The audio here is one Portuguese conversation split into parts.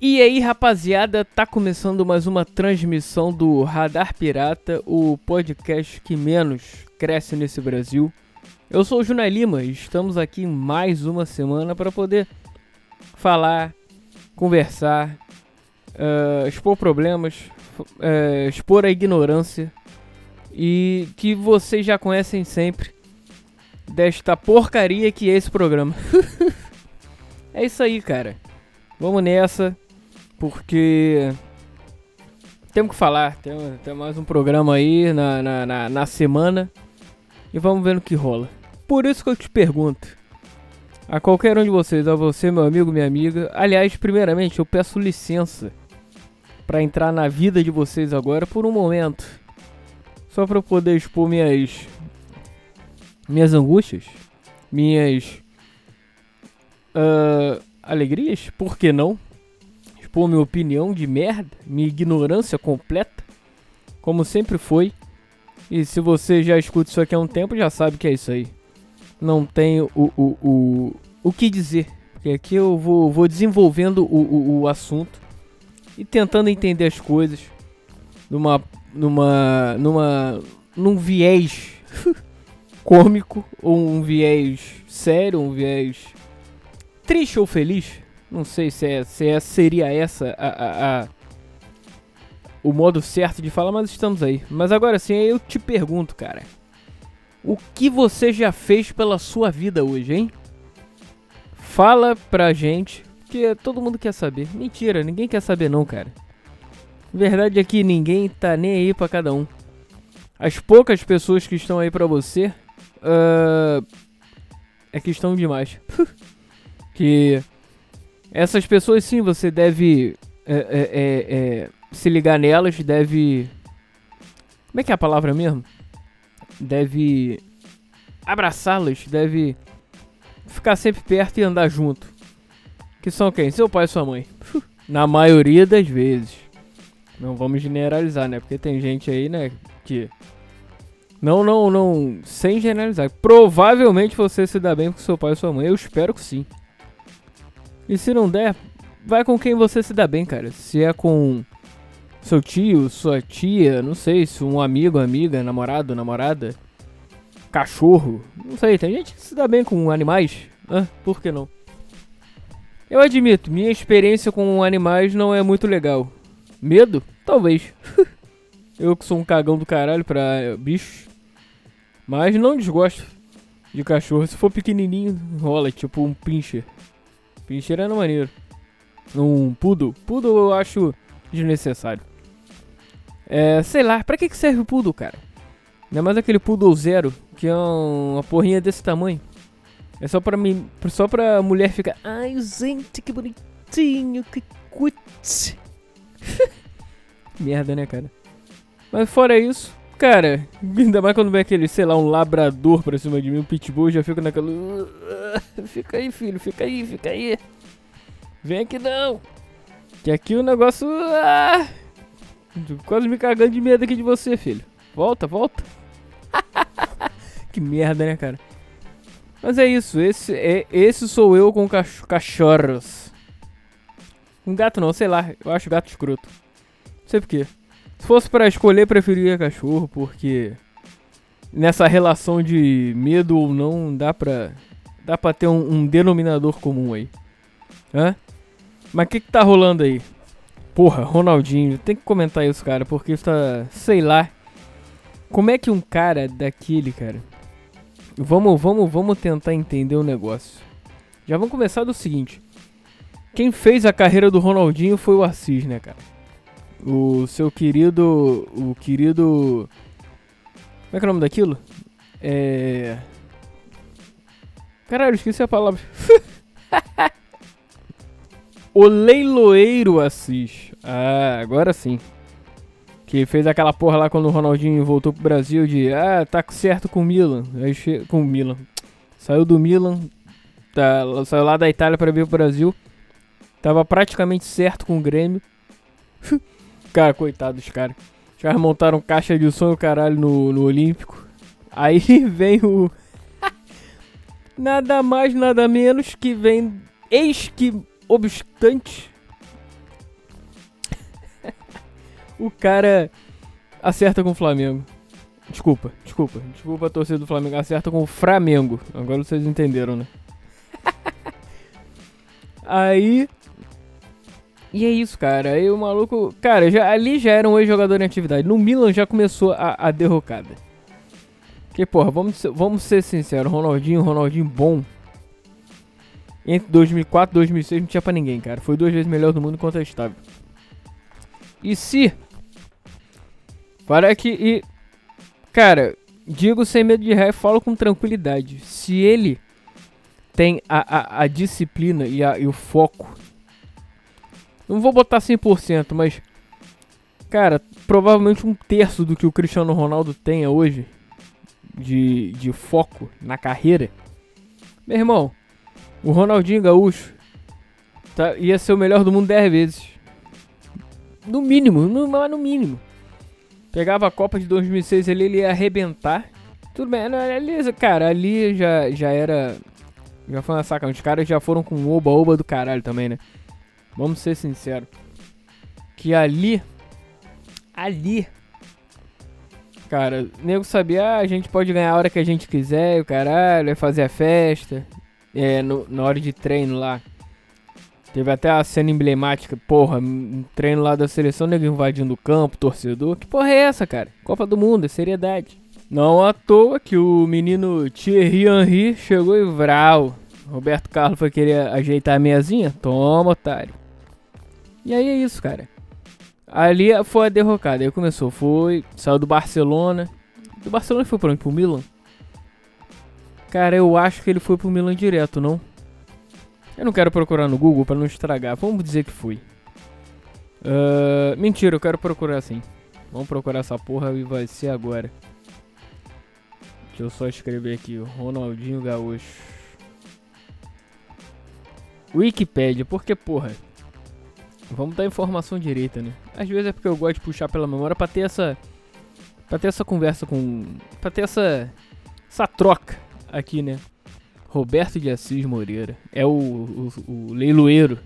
E aí, rapaziada, tá começando mais uma transmissão do Radar Pirata, o podcast que menos cresce nesse Brasil. Eu sou o Junai Lima e estamos aqui mais uma semana para poder falar, conversar, uh, expor problemas, uh, expor a ignorância e que vocês já conhecem sempre desta porcaria que é esse programa. é isso aí, cara. Vamos nessa. Porque temos que falar, tem, tem mais um programa aí na, na, na, na semana e vamos ver no que rola. Por isso que eu te pergunto, a qualquer um de vocês, a você, meu amigo, minha amiga. Aliás, primeiramente, eu peço licença para entrar na vida de vocês agora por um momento, só para poder expor minhas minhas angústias, minhas uh, alegrias, por que não? Expor minha opinião de merda, minha ignorância completa, como sempre foi. E se você já escuta isso aqui há um tempo, já sabe que é isso aí. Não tenho o, o, o, o que dizer. Porque aqui eu vou, vou desenvolvendo o, o, o assunto e tentando entender as coisas numa. numa. numa. num viés cômico, ou um viés sério, um viés triste ou feliz. Não sei se, é, se é, seria essa a, a, a, o modo certo de falar, mas estamos aí. Mas agora sim, eu te pergunto, cara. O que você já fez pela sua vida hoje, hein? Fala pra gente, que todo mundo quer saber. Mentira, ninguém quer saber não, cara. Verdade é que ninguém tá nem aí pra cada um. As poucas pessoas que estão aí pra você, uh, é que estão demais. que essas pessoas sim, você deve é, é, é, é, se ligar nelas, deve. Como é que é a palavra mesmo? Deve abraçá-las, deve ficar sempre perto e andar junto. Que são quem? Seu pai e sua mãe. Na maioria das vezes. Não vamos generalizar, né? Porque tem gente aí, né, que não, não, não, sem generalizar. Provavelmente você se dá bem com seu pai e sua mãe. Eu espero que sim. E se não der, vai com quem você se dá bem, cara. Se é com seu tio, sua tia, não sei, se um amigo, amiga, namorado, namorada, cachorro, não sei, tem gente que se dá bem com animais, ah, por que não? Eu admito, minha experiência com animais não é muito legal. Medo? Talvez. Eu que sou um cagão do caralho pra bichos. Mas não desgosto de cachorro. Se for pequenininho, rola, tipo um pincher. Pincher era maneiro. Um poodle. Poodle eu acho desnecessário. É, sei lá, pra que, que serve o poodle, cara? Ainda mais aquele poodle zero, que é uma porrinha desse tamanho. É só pra mim, só pra mulher ficar, ai gente, que bonitinho, que cutie. Merda, né, cara? Mas fora isso, cara, ainda mais quando vem aquele, sei lá, um labrador pra cima de mim, um pitbull, já fica naquela. Fica aí, filho, fica aí, fica aí. Vem aqui não. Que aqui o negócio. Ah, quase me cagando de medo aqui de você, filho. Volta, volta. que merda, né, cara? Mas é isso, esse, é, esse sou eu com cach cachorros. Um gato não, sei lá, eu acho gato escroto. Não sei porquê. Se fosse para escolher, preferiria cachorro, porque nessa relação de medo ou não, dá pra Dá pra ter um, um denominador comum aí. Hã? Mas o que, que tá rolando aí? Porra, Ronaldinho, tem que comentar isso, cara, porque está, sei lá. Como é que um cara daquele, cara. Vamos, vamos, vamos tentar entender o negócio. Já vamos começar do seguinte. Quem fez a carreira do Ronaldinho foi o Assis, né, cara? O seu querido. O querido. Como é que é o nome daquilo? É. Caralho, esqueci a palavra. o leiloeiro Assis. Ah, agora sim. Que fez aquela porra lá quando o Ronaldinho voltou pro Brasil de ah, tá certo com o Milan. Aí che... com o Milan. Saiu do Milan, tá, saiu lá da Itália para vir pro Brasil. Tava praticamente certo com o Grêmio. cara, coitado dos caras. Os caras montaram caixa de som caralho no, no Olímpico. Aí vem o nada mais, nada menos que vem eis que obstante o cara acerta com o Flamengo. Desculpa, desculpa, desculpa a torcida do Flamengo. Acerta com o Flamengo. Agora vocês entenderam, né? Aí. E é isso, cara. Aí o maluco. Cara, já, ali já era um ex-jogador em atividade. No Milan já começou a, a derrocada. Que, porra, vamos, vamos ser sinceros. Ronaldinho, Ronaldinho bom. Entre 2004 e 2006 não tinha pra ninguém, cara. Foi duas vezes melhor do mundo incontestável. E se. Para que. E, cara, digo sem medo de ré, falo com tranquilidade. Se ele tem a, a, a disciplina e, a, e o foco. Não vou botar 100%, mas. Cara, provavelmente um terço do que o Cristiano Ronaldo tenha hoje de, de foco na carreira. Meu irmão, o Ronaldinho Gaúcho tá, ia ser o melhor do mundo 10 vezes. No mínimo, no, no mínimo. Pegava a Copa de 2006 ali, ele ia arrebentar. Tudo bem, ali, cara, ali já, já era já foi uma saca. Os caras já foram com oba-oba do caralho também, né? Vamos ser sinceros. Que ali. Ali. Cara, o nego sabia, ah, a gente pode ganhar a hora que a gente quiser, o caralho, vai fazer a festa. É, no, na hora de treino lá. Teve até a cena emblemática, porra, um treino lá da seleção, nego invadindo o campo, torcedor. Que porra é essa, cara? Copa do Mundo, é seriedade. Não à toa que o menino Thierry Henry chegou e vral. Roberto Carlos foi querer ajeitar a meiazinha? Toma, otário. E aí é isso, cara. Ali foi a derrocada. Aí começou, foi, saiu do Barcelona. Do Barcelona foi pra onde? Pro Milan? Cara, eu acho que ele foi pro Milan direto, não? Eu não quero procurar no Google para não estragar. Vamos dizer que foi. Uh, mentira, eu quero procurar assim. Vamos procurar essa porra e vai ser agora. Deixa eu só escrever aqui, Ronaldinho Gaúcho. Wikipedia, porque porra. Vamos dar informação direita, né? Às vezes é porque eu gosto de puxar pela memória pra ter essa. Pra ter essa conversa com. Pra ter essa. Essa troca aqui, né? Roberto de Assis Moreira. É o, o, o leiloeiro.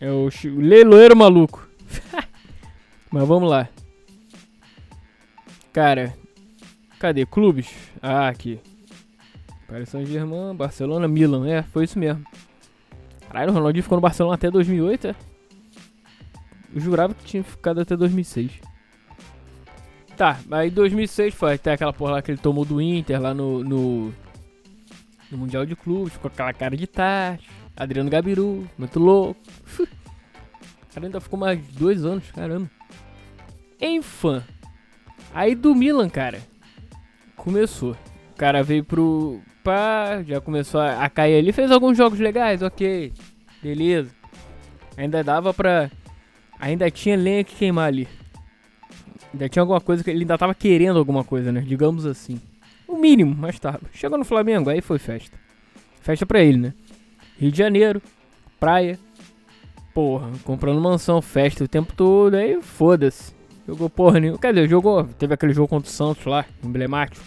é o, o leiloeiro maluco. Mas vamos lá. Cara, Cadê? Clubes? Ah, aqui. Paris Saint-Germain, Barcelona, Milan. É, foi isso mesmo. Caralho, o Ronaldinho ficou no Barcelona até 2008, é? Eu jurava que tinha ficado até 2006. Tá, aí 2006 foi até aquela porra lá que ele tomou do Inter lá no, no, no Mundial de Clubes, com aquela cara de taxa. Adriano Gabiru, muito louco. Cara ainda ficou mais dois anos, caramba. Enfim. Aí do Milan, cara começou. O cara veio pro. Pá, já começou a, a cair ali. Fez alguns jogos legais, ok. Beleza. Ainda dava pra. Ainda tinha lenha que queimar ali. Ainda tinha alguma coisa que ele ainda tava querendo alguma coisa, né? Digamos assim. O mínimo, mas tava. Chegou no Flamengo, aí foi festa. Festa pra ele, né? Rio de Janeiro, praia. Porra, comprando mansão, festa o tempo todo, aí foda-se. Jogou porra nenhuma. Quer dizer, jogou. Teve aquele jogo contra o Santos lá, emblemático.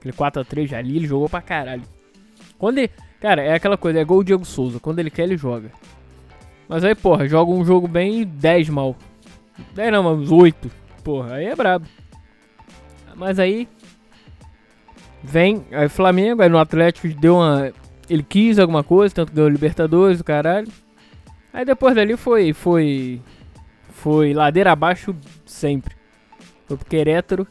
Aquele 4x3 ali, ele jogou pra caralho. Quando ele. Cara, é aquela coisa, é gol o Diego Souza. Quando ele quer, ele joga. Mas aí, porra, joga um jogo bem 10 mal. 10 não, mas 8. Porra, aí é brabo. Mas aí. Vem, aí Flamengo, aí no Atlético deu uma. Ele quis alguma coisa, tanto ganhou Libertadores, do caralho. Aí depois dali foi. Foi foi ladeira abaixo sempre. Foi pro Querétaro.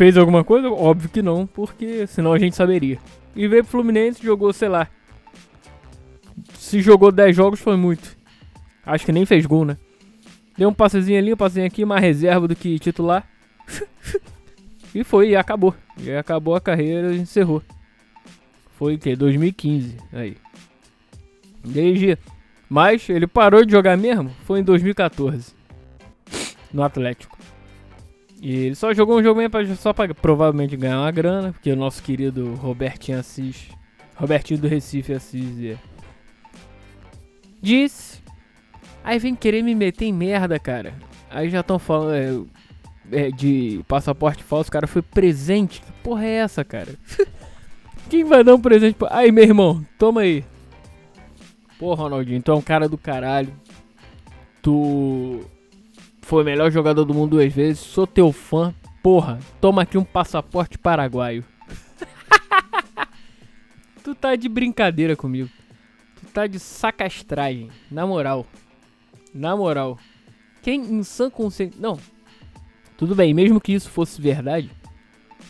Fez alguma coisa? Óbvio que não, porque senão a gente saberia. E veio pro Fluminense, jogou, sei lá. Se jogou 10 jogos foi muito. Acho que nem fez gol, né? Deu um passezinho ali, um passezinho aqui, mais reserva do que titular. e foi, e acabou. E acabou a carreira e encerrou. Foi o que? 2015. Aí. Desde mas ele parou de jogar mesmo foi em 2014. No Atlético. E ele só jogou um jogo pra, só pra provavelmente ganhar uma grana, porque o nosso querido Robertinho Assis, Robertinho do Recife Assis, é. disse. Aí vem querer me meter em merda, cara. Aí já estão falando é, é, de passaporte falso, cara foi presente. Que porra é essa, cara? Quem vai dar um presente? Aí, meu irmão, toma aí. Pô, Ronaldinho, então é um cara do caralho. Tu foi o melhor jogador do mundo duas vezes, sou teu fã. Porra, toma aqui um passaporte paraguaio. tu tá de brincadeira comigo. Tu tá de sacastragem. Na moral. Na moral. Quem em sã consciência. Não. Tudo bem, mesmo que isso fosse verdade.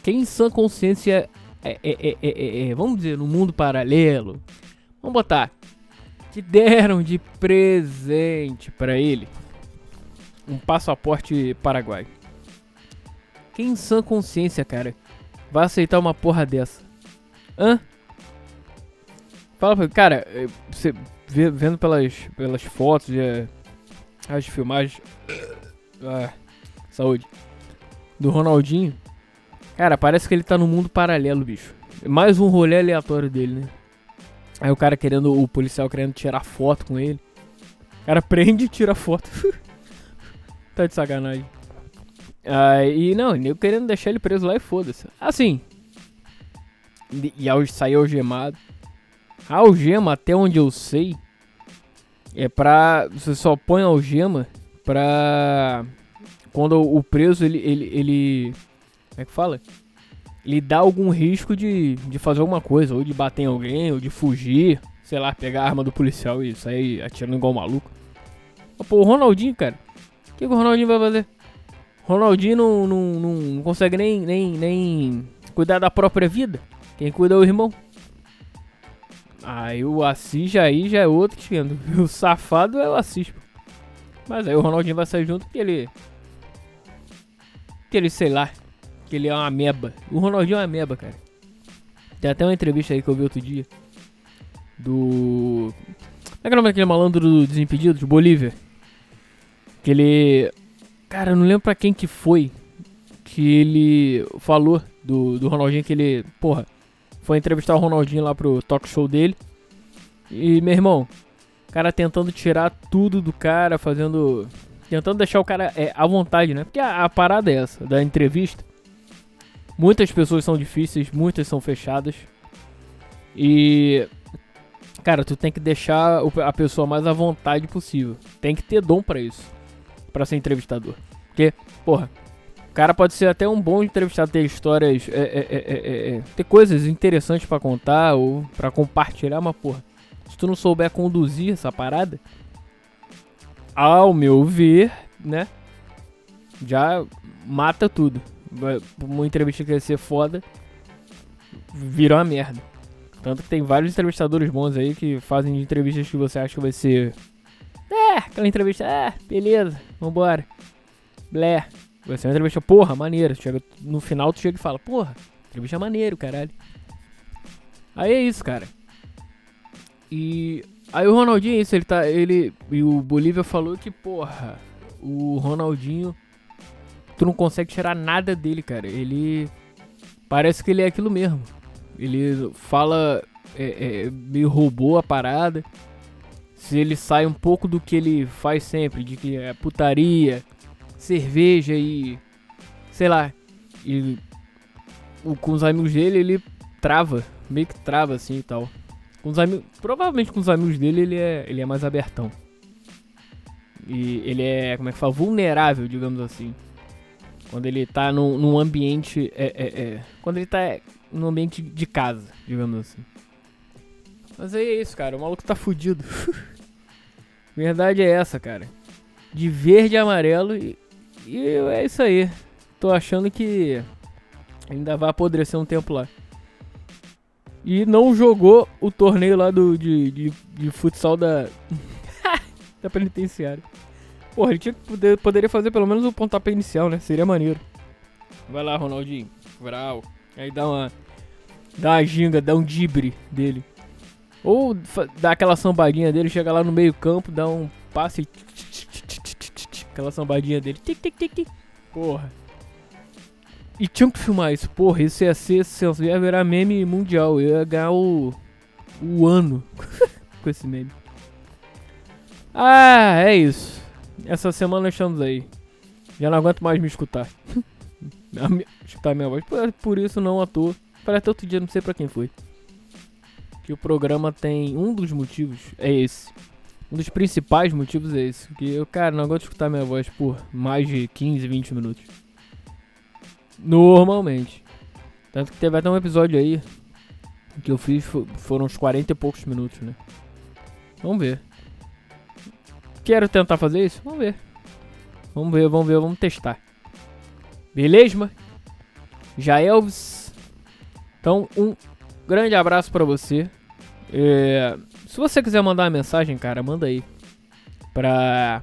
Quem em sã consciência é, é, é, é, vamos dizer, no mundo paralelo. Vamos botar. Que deram de presente para ele um passaporte paraguaio. Quem em sã consciência, cara, vai aceitar uma porra dessa? Hã? Fala pra cara, você vendo pelas, pelas fotos, é, as filmagens. Ah, saúde. Do Ronaldinho. Cara, parece que ele tá no mundo paralelo, bicho. Mais um rolê aleatório dele, né? Aí o cara querendo, o policial querendo tirar foto com ele. O cara prende e tira foto. tá de sacanagem. Aí, não, eu querendo deixar ele preso lá e foda-se. Assim. E, e sair algemado. A algema, até onde eu sei, é pra. Você só põe a algema pra. Quando o preso ele. ele, ele como é que fala? Ele dá algum risco de, de fazer alguma coisa, ou de bater em alguém, ou de fugir, sei lá, pegar a arma do policial e sair atirando igual um maluco. Pô, o Ronaldinho, cara. Que, que o Ronaldinho vai fazer? Ronaldinho não, não, não, consegue nem, nem, nem cuidar da própria vida. Quem cuida é o irmão. Aí o Assis aí já é outro esquema. O safado é o Assis. Mas aí o Ronaldinho vai sair junto porque ele. Que ele, sei lá. Que ele é uma meba. O Ronaldinho é uma meba, cara. Tem até uma entrevista aí que eu vi outro dia. Do. Como é que é o nome daquele malandro do Desimpedido, de Bolívia? Que ele. Cara, eu não lembro pra quem que foi. Que ele falou do, do Ronaldinho que ele. Porra foi entrevistar o Ronaldinho lá pro talk show dele. E, meu irmão, o cara tentando tirar tudo do cara, fazendo. Tentando deixar o cara é, à vontade, né? Porque a, a parada é essa, da entrevista. Muitas pessoas são difíceis, muitas são fechadas. E. Cara, tu tem que deixar a pessoa mais à vontade possível. Tem que ter dom para isso. Para ser entrevistador. Porque, porra, o cara pode ser até um bom entrevistado, ter histórias, é, é, é, é ter coisas interessantes para contar ou para compartilhar, mas porra, se tu não souber conduzir essa parada, ao meu ver, né, já mata tudo. Uma entrevista que ia ser foda, virou uma merda. Tanto que tem vários entrevistadores bons aí que fazem entrevistas que você acha que vai ser. É, aquela entrevista, é, beleza, vambora. Blé. Vai ser uma entrevista, porra, maneiro. Chega, no final tu chega e fala, porra, entrevista maneiro, caralho. Aí é isso, cara. E aí o Ronaldinho, isso, ele tá. Ele. E o Bolívia falou que, porra, o Ronaldinho. Tu não consegue tirar nada dele, cara. Ele. Parece que ele é aquilo mesmo. Ele fala. É, é, meio roubou a parada. Se ele sai um pouco do que ele faz sempre, de que é putaria, cerveja e. sei lá. E o, com os amigos dele ele trava, meio que trava assim e tal. Com os amigos, provavelmente com os amigos dele ele é, ele é mais abertão. E ele é, como é que fala, vulnerável, digamos assim. Quando ele tá num, num ambiente. É, é, é, quando ele tá num ambiente de casa, digamos assim. Mas aí é isso, cara. O maluco tá fudido. Verdade é essa, cara. De verde e amarelo e, e é isso aí. Tô achando que ainda vai apodrecer um tempo lá. E não jogou o torneio lá do, de, de, de futsal da. da penitenciária. Porra, ele tinha poder, poderia fazer pelo menos o pontapé inicial, né? Seria maneiro. Vai lá, Ronaldinho. Vral. Aí dá uma. Dá uma ginga, dá um dibre dele. Ou dá aquela sambadinha dele, chega lá no meio campo, dá um passe Aquela sambadinha dele. Tic, tic, tic, tic. Porra. E tinham que filmar isso. Porra, isso ia ser sensacional. Ia virar meme mundial. Eu ia ganhar o. O ano com esse meme. Ah, é isso. Essa semana estamos aí. Já não aguento mais me escutar. escutar minha voz. Por, por isso não à toa. Parece outro dia, não sei pra quem foi. Que o programa tem. Um dos motivos é esse. Um dos principais motivos é esse. Que eu, cara, não de escutar minha voz por mais de 15, 20 minutos. Normalmente. Tanto que teve até um episódio aí que eu fiz, foram uns 40 e poucos minutos, né? Vamos ver. Quero tentar fazer isso? Vamos ver. Vamos ver, vamos ver, vamos testar. Beleza? Já Elvis. Então, um grande abraço para você. É, se você quiser mandar uma mensagem, cara, manda aí. Pra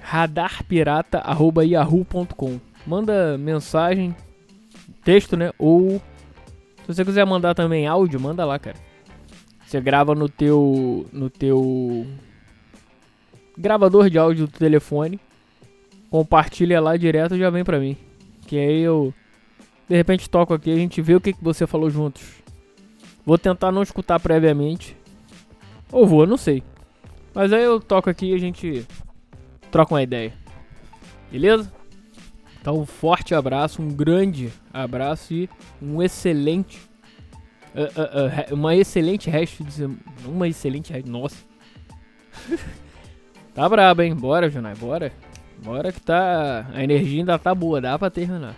radarpirata.yahoo.com Manda mensagem, texto, né? Ou se você quiser mandar também áudio, manda lá, cara. Você grava no teu no teu gravador de áudio do telefone, compartilha lá direto já vem pra mim. Que aí eu de repente toco aqui, a gente vê o que, que você falou juntos. Vou tentar não escutar previamente. Ou vou, não sei. Mas aí eu toco aqui e a gente troca uma ideia. Beleza? Então, um forte abraço, um grande abraço e um excelente. Uh, uh, uh, uma excelente resto de semana. Uma excelente. Nossa. tá brabo, hein? Bora, Junai, bora. Bora que tá. A energia ainda tá boa, dá pra terminar.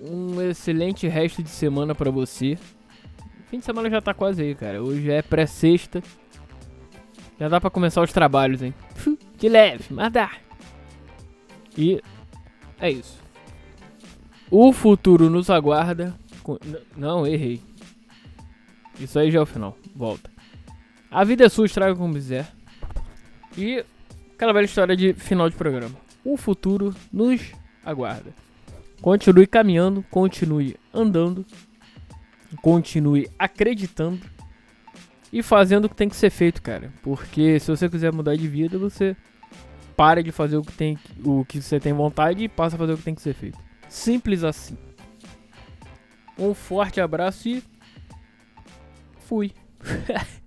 Um excelente resto de semana pra você. Fim de semana já tá quase aí, cara. Hoje é pré-sexta. Já dá pra começar os trabalhos, hein? De leve, mas dá. E é isso. O futuro nos aguarda. Não, errei. Isso aí já é o final. Volta. A vida é sua, estraga como quiser. E aquela velha história de final de programa. O futuro nos aguarda. Continue caminhando, continue andando, continue acreditando e fazendo o que tem que ser feito, cara. Porque se você quiser mudar de vida, você para de fazer o que tem o que você tem vontade e passa a fazer o que tem que ser feito. Simples assim. Um forte abraço e fui.